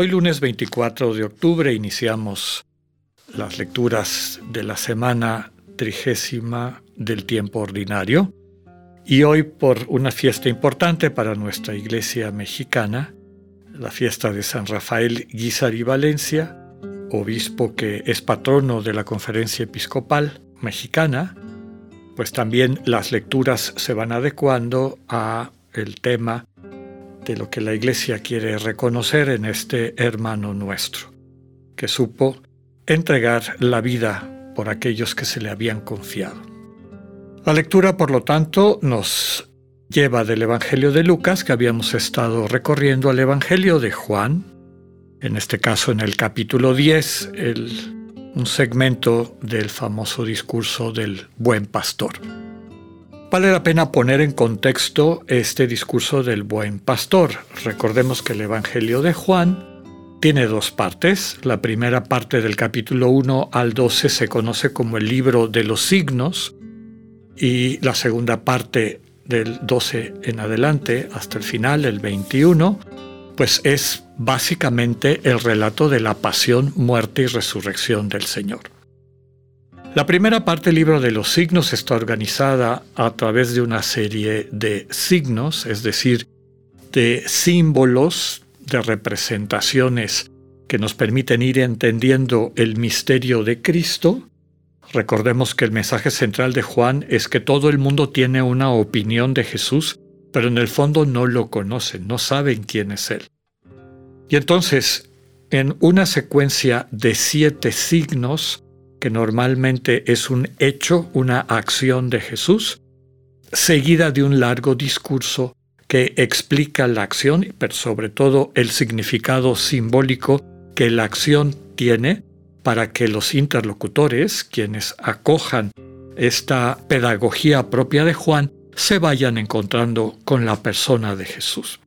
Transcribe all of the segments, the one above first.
Hoy lunes 24 de octubre iniciamos las lecturas de la semana trigésima del tiempo ordinario. Y hoy por una fiesta importante para nuestra iglesia mexicana, la fiesta de San Rafael Guizar Valencia, obispo que es patrono de la Conferencia Episcopal Mexicana, pues también las lecturas se van adecuando a el tema de lo que la Iglesia quiere reconocer en este hermano nuestro, que supo entregar la vida por aquellos que se le habían confiado. La lectura, por lo tanto, nos lleva del Evangelio de Lucas, que habíamos estado recorriendo, al Evangelio de Juan, en este caso en el capítulo 10, el un segmento del famoso discurso del buen pastor. Vale la pena poner en contexto este discurso del buen pastor. Recordemos que el Evangelio de Juan tiene dos partes. La primera parte del capítulo 1 al 12 se conoce como el libro de los signos y la segunda parte del 12 en adelante hasta el final, el 21, pues es básicamente el relato de la pasión, muerte y resurrección del Señor. La primera parte del libro de los signos está organizada a través de una serie de signos, es decir, de símbolos, de representaciones que nos permiten ir entendiendo el misterio de Cristo. Recordemos que el mensaje central de Juan es que todo el mundo tiene una opinión de Jesús pero en el fondo no lo conocen, no saben quién es Él. Y entonces, en una secuencia de siete signos, que normalmente es un hecho, una acción de Jesús, seguida de un largo discurso que explica la acción, pero sobre todo el significado simbólico que la acción tiene para que los interlocutores, quienes acojan esta pedagogía propia de Juan, se vayan encontrando con la persona de Jesús.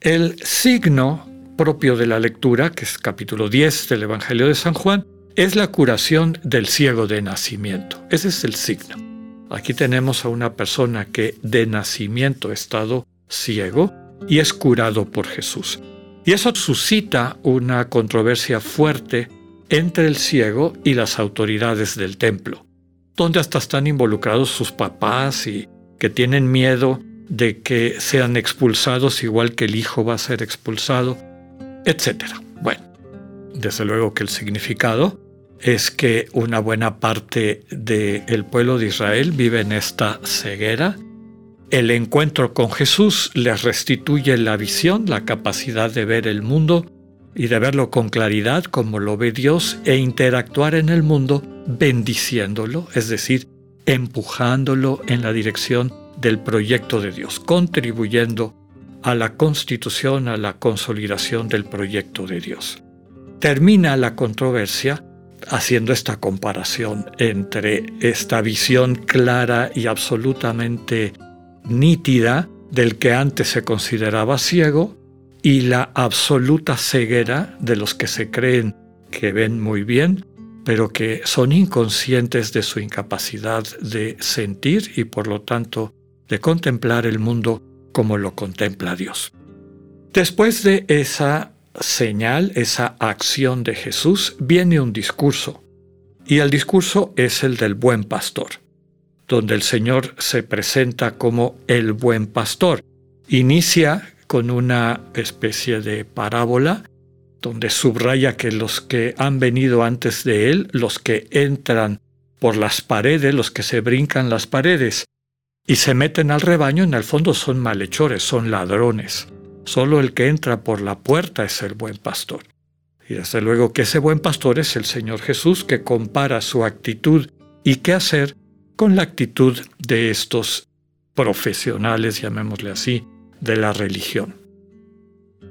El signo propio de la lectura, que es capítulo 10 del Evangelio de San Juan, es la curación del ciego de nacimiento. Ese es el signo. Aquí tenemos a una persona que de nacimiento ha estado ciego y es curado por Jesús. Y eso suscita una controversia fuerte entre el ciego y las autoridades del templo, donde hasta están involucrados sus papás y que tienen miedo de que sean expulsados igual que el hijo va a ser expulsado, etc. Bueno, desde luego que el significado es que una buena parte del pueblo de Israel vive en esta ceguera. El encuentro con Jesús les restituye la visión, la capacidad de ver el mundo y de verlo con claridad como lo ve Dios e interactuar en el mundo bendiciéndolo, es decir, empujándolo en la dirección del proyecto de Dios, contribuyendo a la constitución, a la consolidación del proyecto de Dios. Termina la controversia haciendo esta comparación entre esta visión clara y absolutamente nítida del que antes se consideraba ciego y la absoluta ceguera de los que se creen que ven muy bien pero que son inconscientes de su incapacidad de sentir y por lo tanto de contemplar el mundo como lo contempla Dios. Después de esa señal, esa acción de Jesús, viene un discurso, y el discurso es el del buen pastor, donde el Señor se presenta como el buen pastor. Inicia con una especie de parábola donde subraya que los que han venido antes de él, los que entran por las paredes, los que se brincan las paredes y se meten al rebaño, en el fondo son malhechores, son ladrones. Solo el que entra por la puerta es el buen pastor. Y desde luego que ese buen pastor es el Señor Jesús que compara su actitud y qué hacer con la actitud de estos profesionales, llamémosle así, de la religión.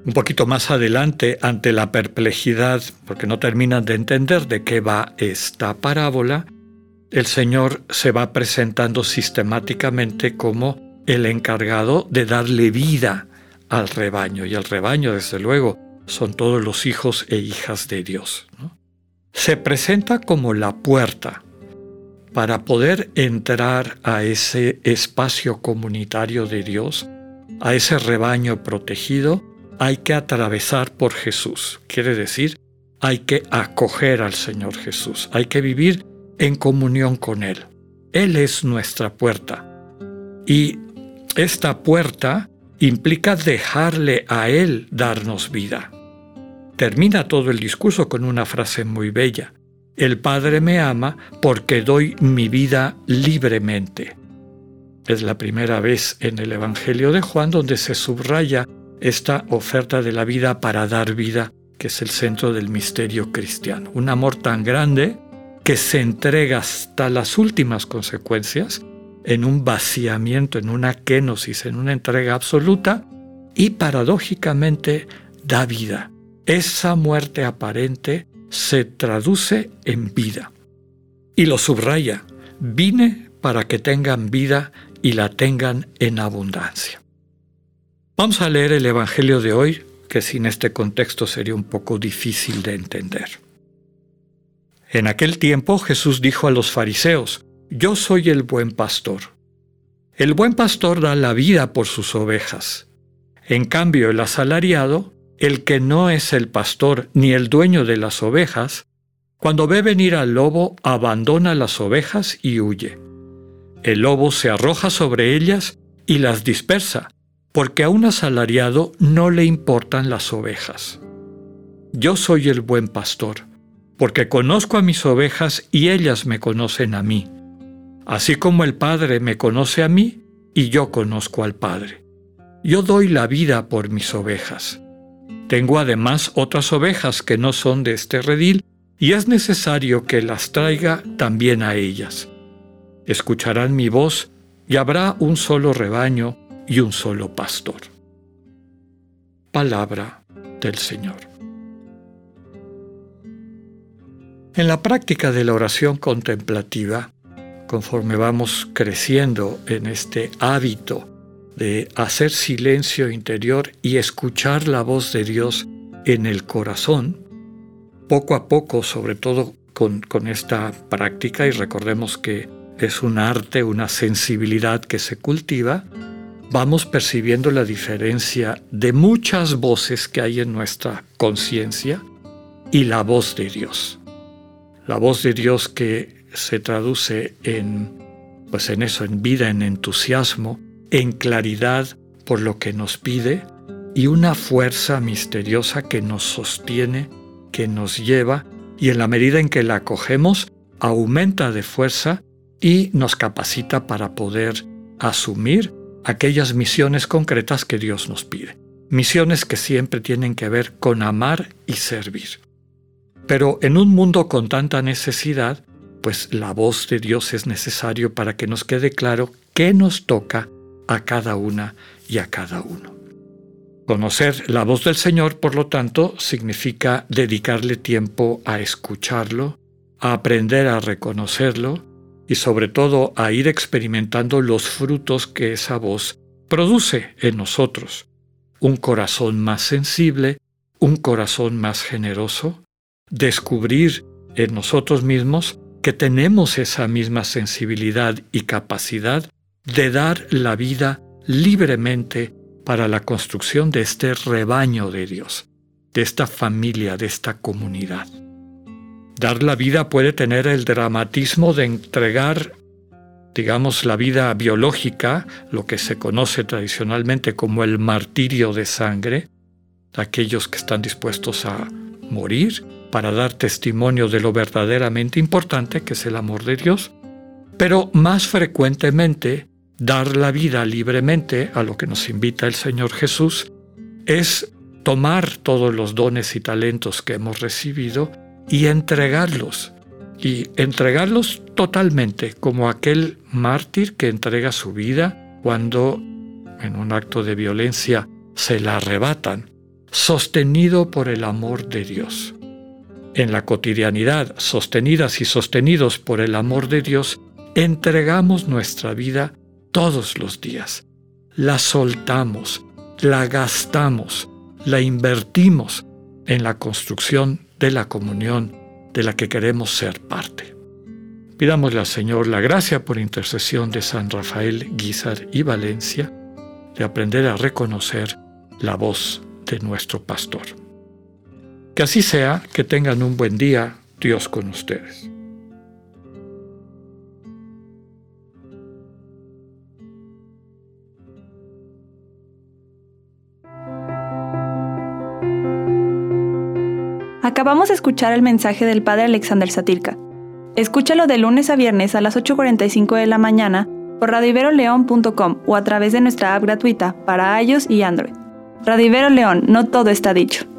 Un poquito más adelante, ante la perplejidad, porque no terminan de entender de qué va esta parábola, el Señor se va presentando sistemáticamente como el encargado de darle vida al rebaño. Y el rebaño, desde luego, son todos los hijos e hijas de Dios. Se presenta como la puerta para poder entrar a ese espacio comunitario de Dios, a ese rebaño protegido, hay que atravesar por Jesús. Quiere decir, hay que acoger al Señor Jesús, hay que vivir en comunión con Él. Él es nuestra puerta. Y esta puerta implica dejarle a Él darnos vida. Termina todo el discurso con una frase muy bella. El Padre me ama porque doy mi vida libremente. Es la primera vez en el Evangelio de Juan donde se subraya esta oferta de la vida para dar vida, que es el centro del misterio cristiano. Un amor tan grande que se entrega hasta las últimas consecuencias en un vaciamiento, en una kenosis, en una entrega absoluta y paradójicamente da vida. Esa muerte aparente se traduce en vida. Y lo subraya, vine para que tengan vida y la tengan en abundancia. Vamos a leer el Evangelio de hoy, que sin este contexto sería un poco difícil de entender. En aquel tiempo Jesús dijo a los fariseos, Yo soy el buen pastor. El buen pastor da la vida por sus ovejas. En cambio, el asalariado, el que no es el pastor ni el dueño de las ovejas, cuando ve venir al lobo, abandona las ovejas y huye. El lobo se arroja sobre ellas y las dispersa, porque a un asalariado no le importan las ovejas. Yo soy el buen pastor porque conozco a mis ovejas y ellas me conocen a mí, así como el Padre me conoce a mí y yo conozco al Padre. Yo doy la vida por mis ovejas. Tengo además otras ovejas que no son de este redil y es necesario que las traiga también a ellas. Escucharán mi voz y habrá un solo rebaño y un solo pastor. Palabra del Señor. En la práctica de la oración contemplativa, conforme vamos creciendo en este hábito de hacer silencio interior y escuchar la voz de Dios en el corazón, poco a poco, sobre todo con, esta práctica, y recordemos que es un arte, una sensibilidad que se cultiva, vamos percibiendo la diferencia de muchas voces que hay en nuestra conciencia y la voz de Dios. La voz de Dios que se traduce en, pues en eso, en vida, en entusiasmo, en claridad por lo que nos pide y una fuerza misteriosa que nos sostiene, que nos lleva y en la medida en que la acogemos, aumenta de fuerza y nos capacita para poder asumir aquellas misiones concretas que Dios nos pide. Misiones que siempre tienen que ver con amar y servir. Pero en un mundo con tanta necesidad, pues la voz de Dios es necesario para que nos quede claro qué nos toca a cada una y a cada uno. Conocer la voz del Señor, por lo tanto, significa dedicarle tiempo a escucharlo, a aprender a reconocerlo y sobre todo a ir experimentando los frutos que esa voz produce en nosotros. Un corazón más sensible, un corazón más generoso, descubrir en nosotros mismos que tenemos esa misma sensibilidad y capacidad de dar la vida libremente para la construcción de este rebaño de Dios, de esta familia, de esta comunidad. Dar la vida puede tener el dramatismo de entregar, digamos, la vida biológica, lo que se conoce tradicionalmente como el martirio de sangre, aquellos que están dispuestos a morir para dar testimonio de lo verdaderamente importante que es el amor de Dios, pero más frecuentemente dar la vida libremente a lo que nos invita el Señor Jesús es tomar todos los dones y talentos que hemos recibido y entregarlos, y entregarlos totalmente, como aquel mártir que entrega su vida cuando en un acto de violencia se la arrebatan sostenido por el amor de Dios. En la cotidianidad, sostenidas y sostenidos por el amor de Dios, entregamos nuestra vida todos los días. La soltamos, la gastamos, la invertimos en la construcción de la comunión de la que queremos ser parte. Pidámosle al Señor la gracia por intercesión de San Rafael, Guizar y Valencia de aprender a reconocer la voz de nuestro pastor. Que así sea, que tengan un buen día, Dios con ustedes. Acabamos de escuchar el mensaje del Padre Alexander Satirka. Escúchalo de lunes a viernes a las 8.45 de la mañana por radiveroleón.com o a través de nuestra app gratuita para iOS y Android. Radivero León, no todo está dicho.